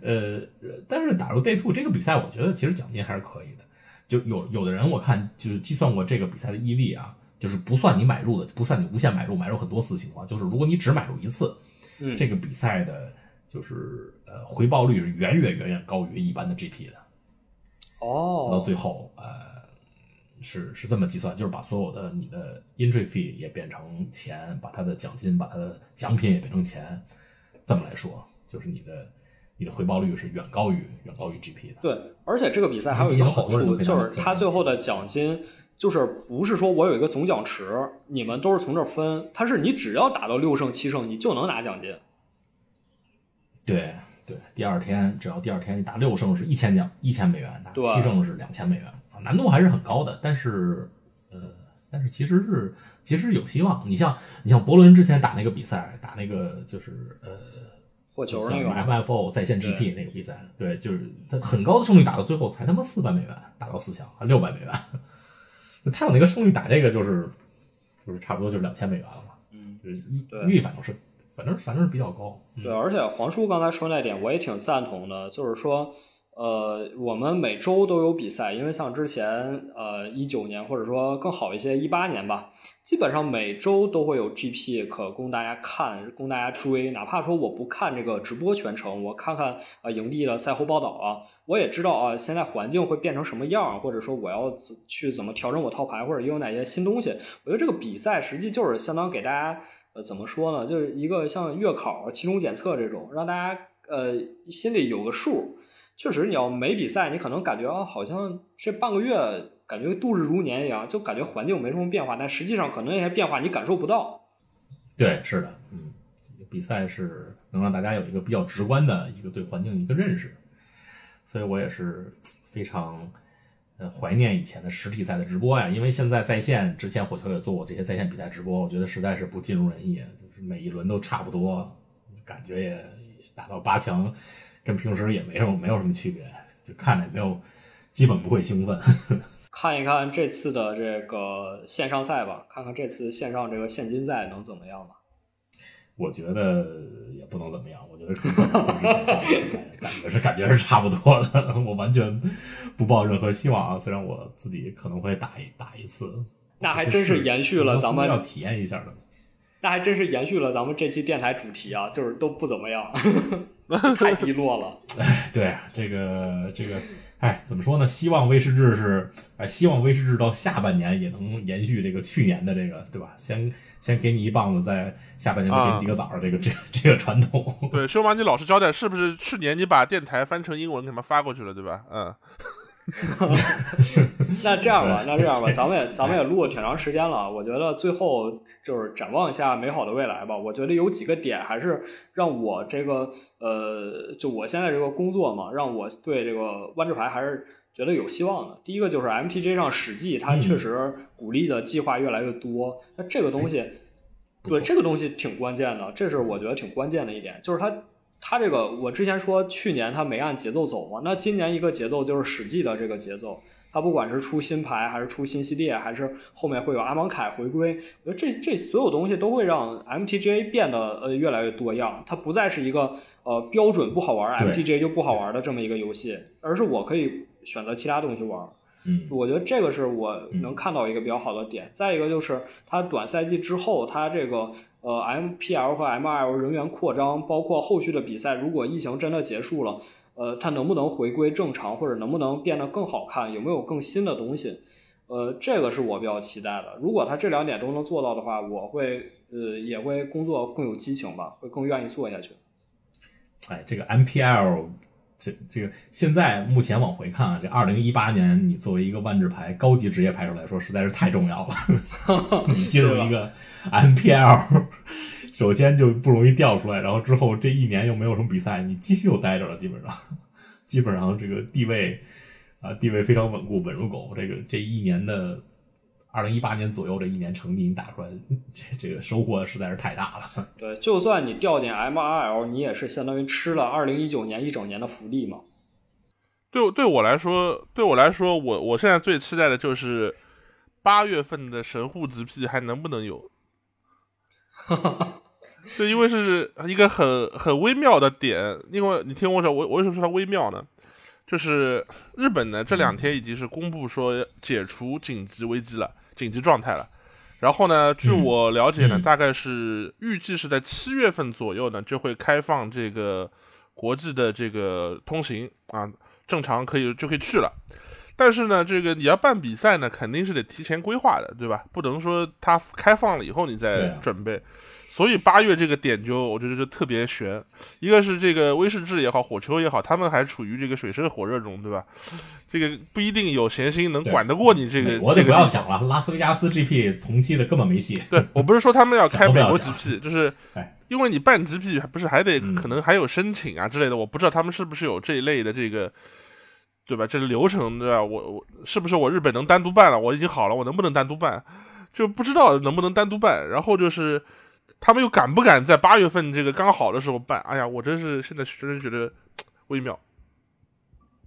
呃，但是打入 Day Two 这个比赛，我觉得其实奖金还是可以的。就有有的人我看就是计算过这个比赛的 EV 啊，就是不算你买入的，不算你无限买入买入很多次情况，就是如果你只买入一次，嗯，这个比赛的就是呃回报率是远远远远高于一般的 GP 的。哦到哦，最后，呃，是是这么计算，就是把所有的你的 entry fee 也变成钱，把它的奖金、把它的奖品也变成钱，这么来说，就是你的你的回报率是远高于远高于 GP 的。对，而且这个比赛还有一个好处，就是它最后的奖金就是不是说我有一个总奖池，你们都是从这儿分，它是你只要打到六胜七胜，你就能拿奖金。对对，第二天只要第二天你打六胜是一千奖一千美元，打对七胜是两千美元，啊难度还是很高的。但是呃，但是其实是其实有希望。你像你像伯伦之前打那个比赛，打那个就是呃。或球像那种 FFO 在线 GP 那个比赛，对，就是他很高的胜率打到最后才他妈四百美元，打到四强还六百美元，就他有那个胜率打这个就是就是差不多就是两千美元了嘛，嗯，就是预对预反正是反正反正是比较高，对，而且黄叔刚才说那点我也挺赞同的，就是说，呃，我们每周都有比赛，因为像之前呃一九年或者说更好一些一八年吧，基本上每周都会有 GP 可供大家看，供大家追。哪怕说我不看这个直播全程，我看看呃营地的赛后报道啊，我也知道啊现在环境会变成什么样，或者说我要去怎么调整我套牌，或者有哪些新东西。我觉得这个比赛实际就是相当给大家怎么说呢，就是一个像月考、期中检测这种，让大家呃心里有个数。确实，你要没比赛，你可能感觉啊，好像这半个月感觉度日如年一样，就感觉环境没什么变化，但实际上可能那些变化你感受不到。对，是的，嗯，比赛是能让大家有一个比较直观的一个对环境的一个认识，所以我也是非常呃怀念以前的实体赛的直播呀，因为现在在线，之前火球也做过这些在线比赛直播，我觉得实在是不尽如人意，就是每一轮都差不多，感觉也打到八强，跟平时也没什么没有什么区别，就看着也没有，基本不会兴奋。看一看这次的这个线上赛吧，看看这次线上这个现金赛能怎么样吧。我觉得也不能怎么样，我觉得 感觉是感觉是差不多的，我完全不抱任何希望啊。虽然我自己可能会打一打一次，那还真是延续了咱们要体验一下的。那还真是延续了咱们这期电台主题啊，就是都不怎么样，太低落了。哎，对啊这个这个，哎，怎么说呢？希望威士治是，哎，希望威士治到下半年也能延续这个去年的这个，对吧？先先给你一棒子，在下半年再给你几个枣儿，这个这 这个传统。对，修马，你老实交代，是不是去年你把电台翻成英文给他们发过去了，对吧？嗯。那这样吧，那这样吧，咱们也咱们也录了挺长时间了，我觉得最后就是展望一下美好的未来吧。我觉得有几个点还是让我这个呃，就我现在这个工作嘛，让我对这个万智牌还是觉得有希望的。第一个就是 MTJ 上史记，它确实鼓励的计划越来越多，那这个东西，对这个东西挺关键的，这是我觉得挺关键的一点，就是它。它这个，我之前说去年它没按节奏走嘛，那今年一个节奏就是史记的这个节奏。它不管是出新牌，还是出新系列，还是后面会有阿芒凯回归，我觉得这这所有东西都会让 MTGA 变得呃越来越多样。它不再是一个呃标准不好玩，MTGA 就不好玩的这么一个游戏，而是我可以选择其他东西玩。嗯，我觉得这个是我能看到一个比较好的点。再一个就是它短赛季之后，它这个。呃，MPL 和 MRL 人员扩张，包括后续的比赛，如果疫情真的结束了，呃，它能不能回归正常，或者能不能变得更好看，有没有更新的东西？呃，这个是我比较期待的。如果他这两点都能做到的话，我会呃也会工作更有激情吧，会更愿意做下去。哎，这个 MPL，这这个现在目前往回看啊，这二零一八年你作为一个万智牌高级职业牌手来说，实在是太重要了。你进入一个 MPL，首先就不容易掉出来，然后之后这一年又没有什么比赛，你继续又待着了，基本上，基本上这个地位。啊，地位非常稳固，稳如狗。这个这一年的二零一八年左右这一年成绩你打出来，这这个收获实在是太大了。对，就算你掉进 MRL，你也是相当于吃了二零一九年一整年的福利嘛。对，对我来说，对我来说，我我现在最期待的就是八月份的神户 GP 还能不能有？哈哈，这因为是一个很很微妙的点，因为你听我说，我我为什么说它微妙呢？就是日本呢，这两天已经是公布说解除紧急危机了，紧急状态了。然后呢，据我了解呢，大概是预计是在七月份左右呢，就会开放这个国际的这个通行啊，正常可以就可以去了。但是呢，这个你要办比赛呢，肯定是得提前规划的，对吧？不能说它开放了以后你再准备。所以八月这个点就我觉得就特别悬，一个是这个威士忌也好，火球也好，他们还处于这个水深火热中，对吧？这个不一定有闲心能管得过你这个。我得不要想了，拉斯维加斯 GP 同期的根本没戏。对我不是说他们要开美国 GP，就是因为你办 GP 不是还得可能还有申请啊之类的，我不知道他们是不是有这一类的这个，对吧？这个流程对吧？我我是不是我日本能单独办了？我已经好了，我能不能单独办？就不知道能不能单独办。然后就是。他们又敢不敢在八月份这个刚好的时候办？哎呀，我真是现在真是觉得 微妙，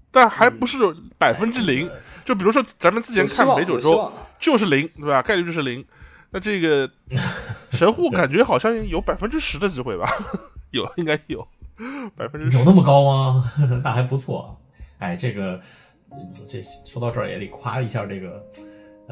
但还不是百分之零。就比如说咱们之前看美九州就是零，对吧？概率就是零。那这个 神户感觉好像有百分之十的机会吧？有，应该有百分之有那么高吗？那还不错。哎，这个这说到这儿也得夸一下这个。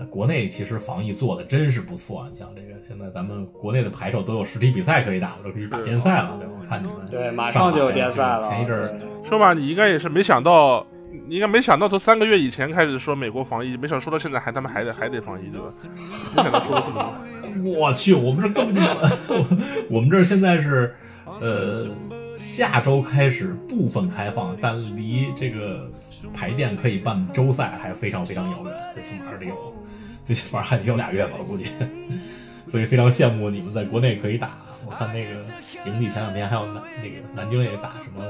国内其实防疫做的真是不错，你像这个现在咱们国内的牌手都有实体比赛可以打了，都可以打联赛了，对吧？我看你们对，马上就有联赛了。前一阵儿说吧，你应该也是没想到，你应该没想到从三个月以前开始说美国防疫，没想说到现在还他妈还得还得防疫，对吧？没想到说这么多。我去，我们这根本就，我们这现在是，呃，下周开始部分开放，但离这个排店可以办周赛还非常非常遥远，最起码得有。最起码还得有俩月吧，我估计。所以非常羡慕你们在国内可以打。我看那个营地前两天还有南那个南京也打什么？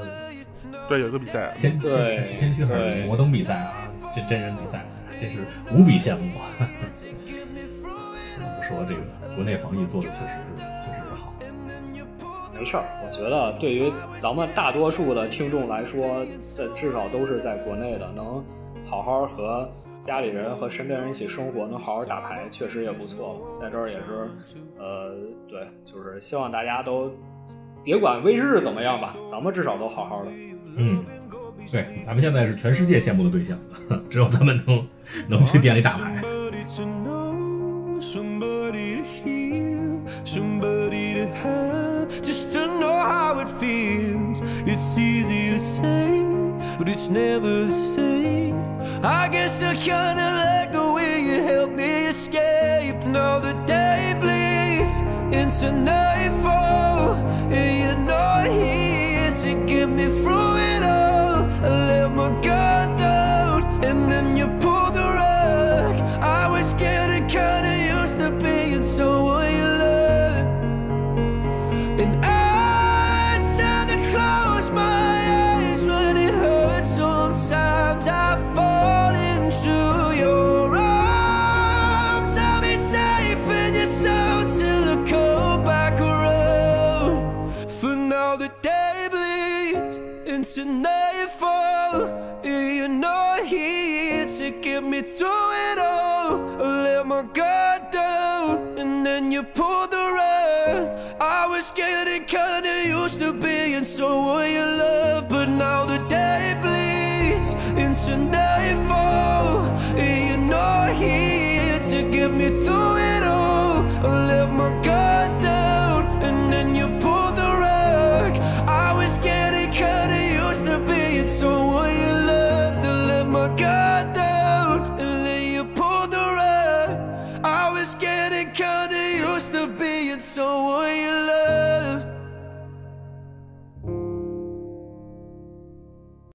对，有个比赛，先先先去还是摩登比赛啊？这真人比赛，真是无比羡慕。不 能不说这个国内防疫做的确实是确实是好。没事儿，我觉得对于咱们大多数的听众来说，这至少都是在国内的，能好好和。家里人和身边人一起生活，能好好打牌，确实也不错。在这儿也是，呃，对，就是希望大家都别管威日怎么样吧，咱们至少都好好的。嗯，对，咱们现在是全世界羡慕的对象，只有咱们能能去店里打牌。but it's never the same. I guess I kinda like the way you help me escape. Now the day bleeds into nightfall, and you're not here to get me through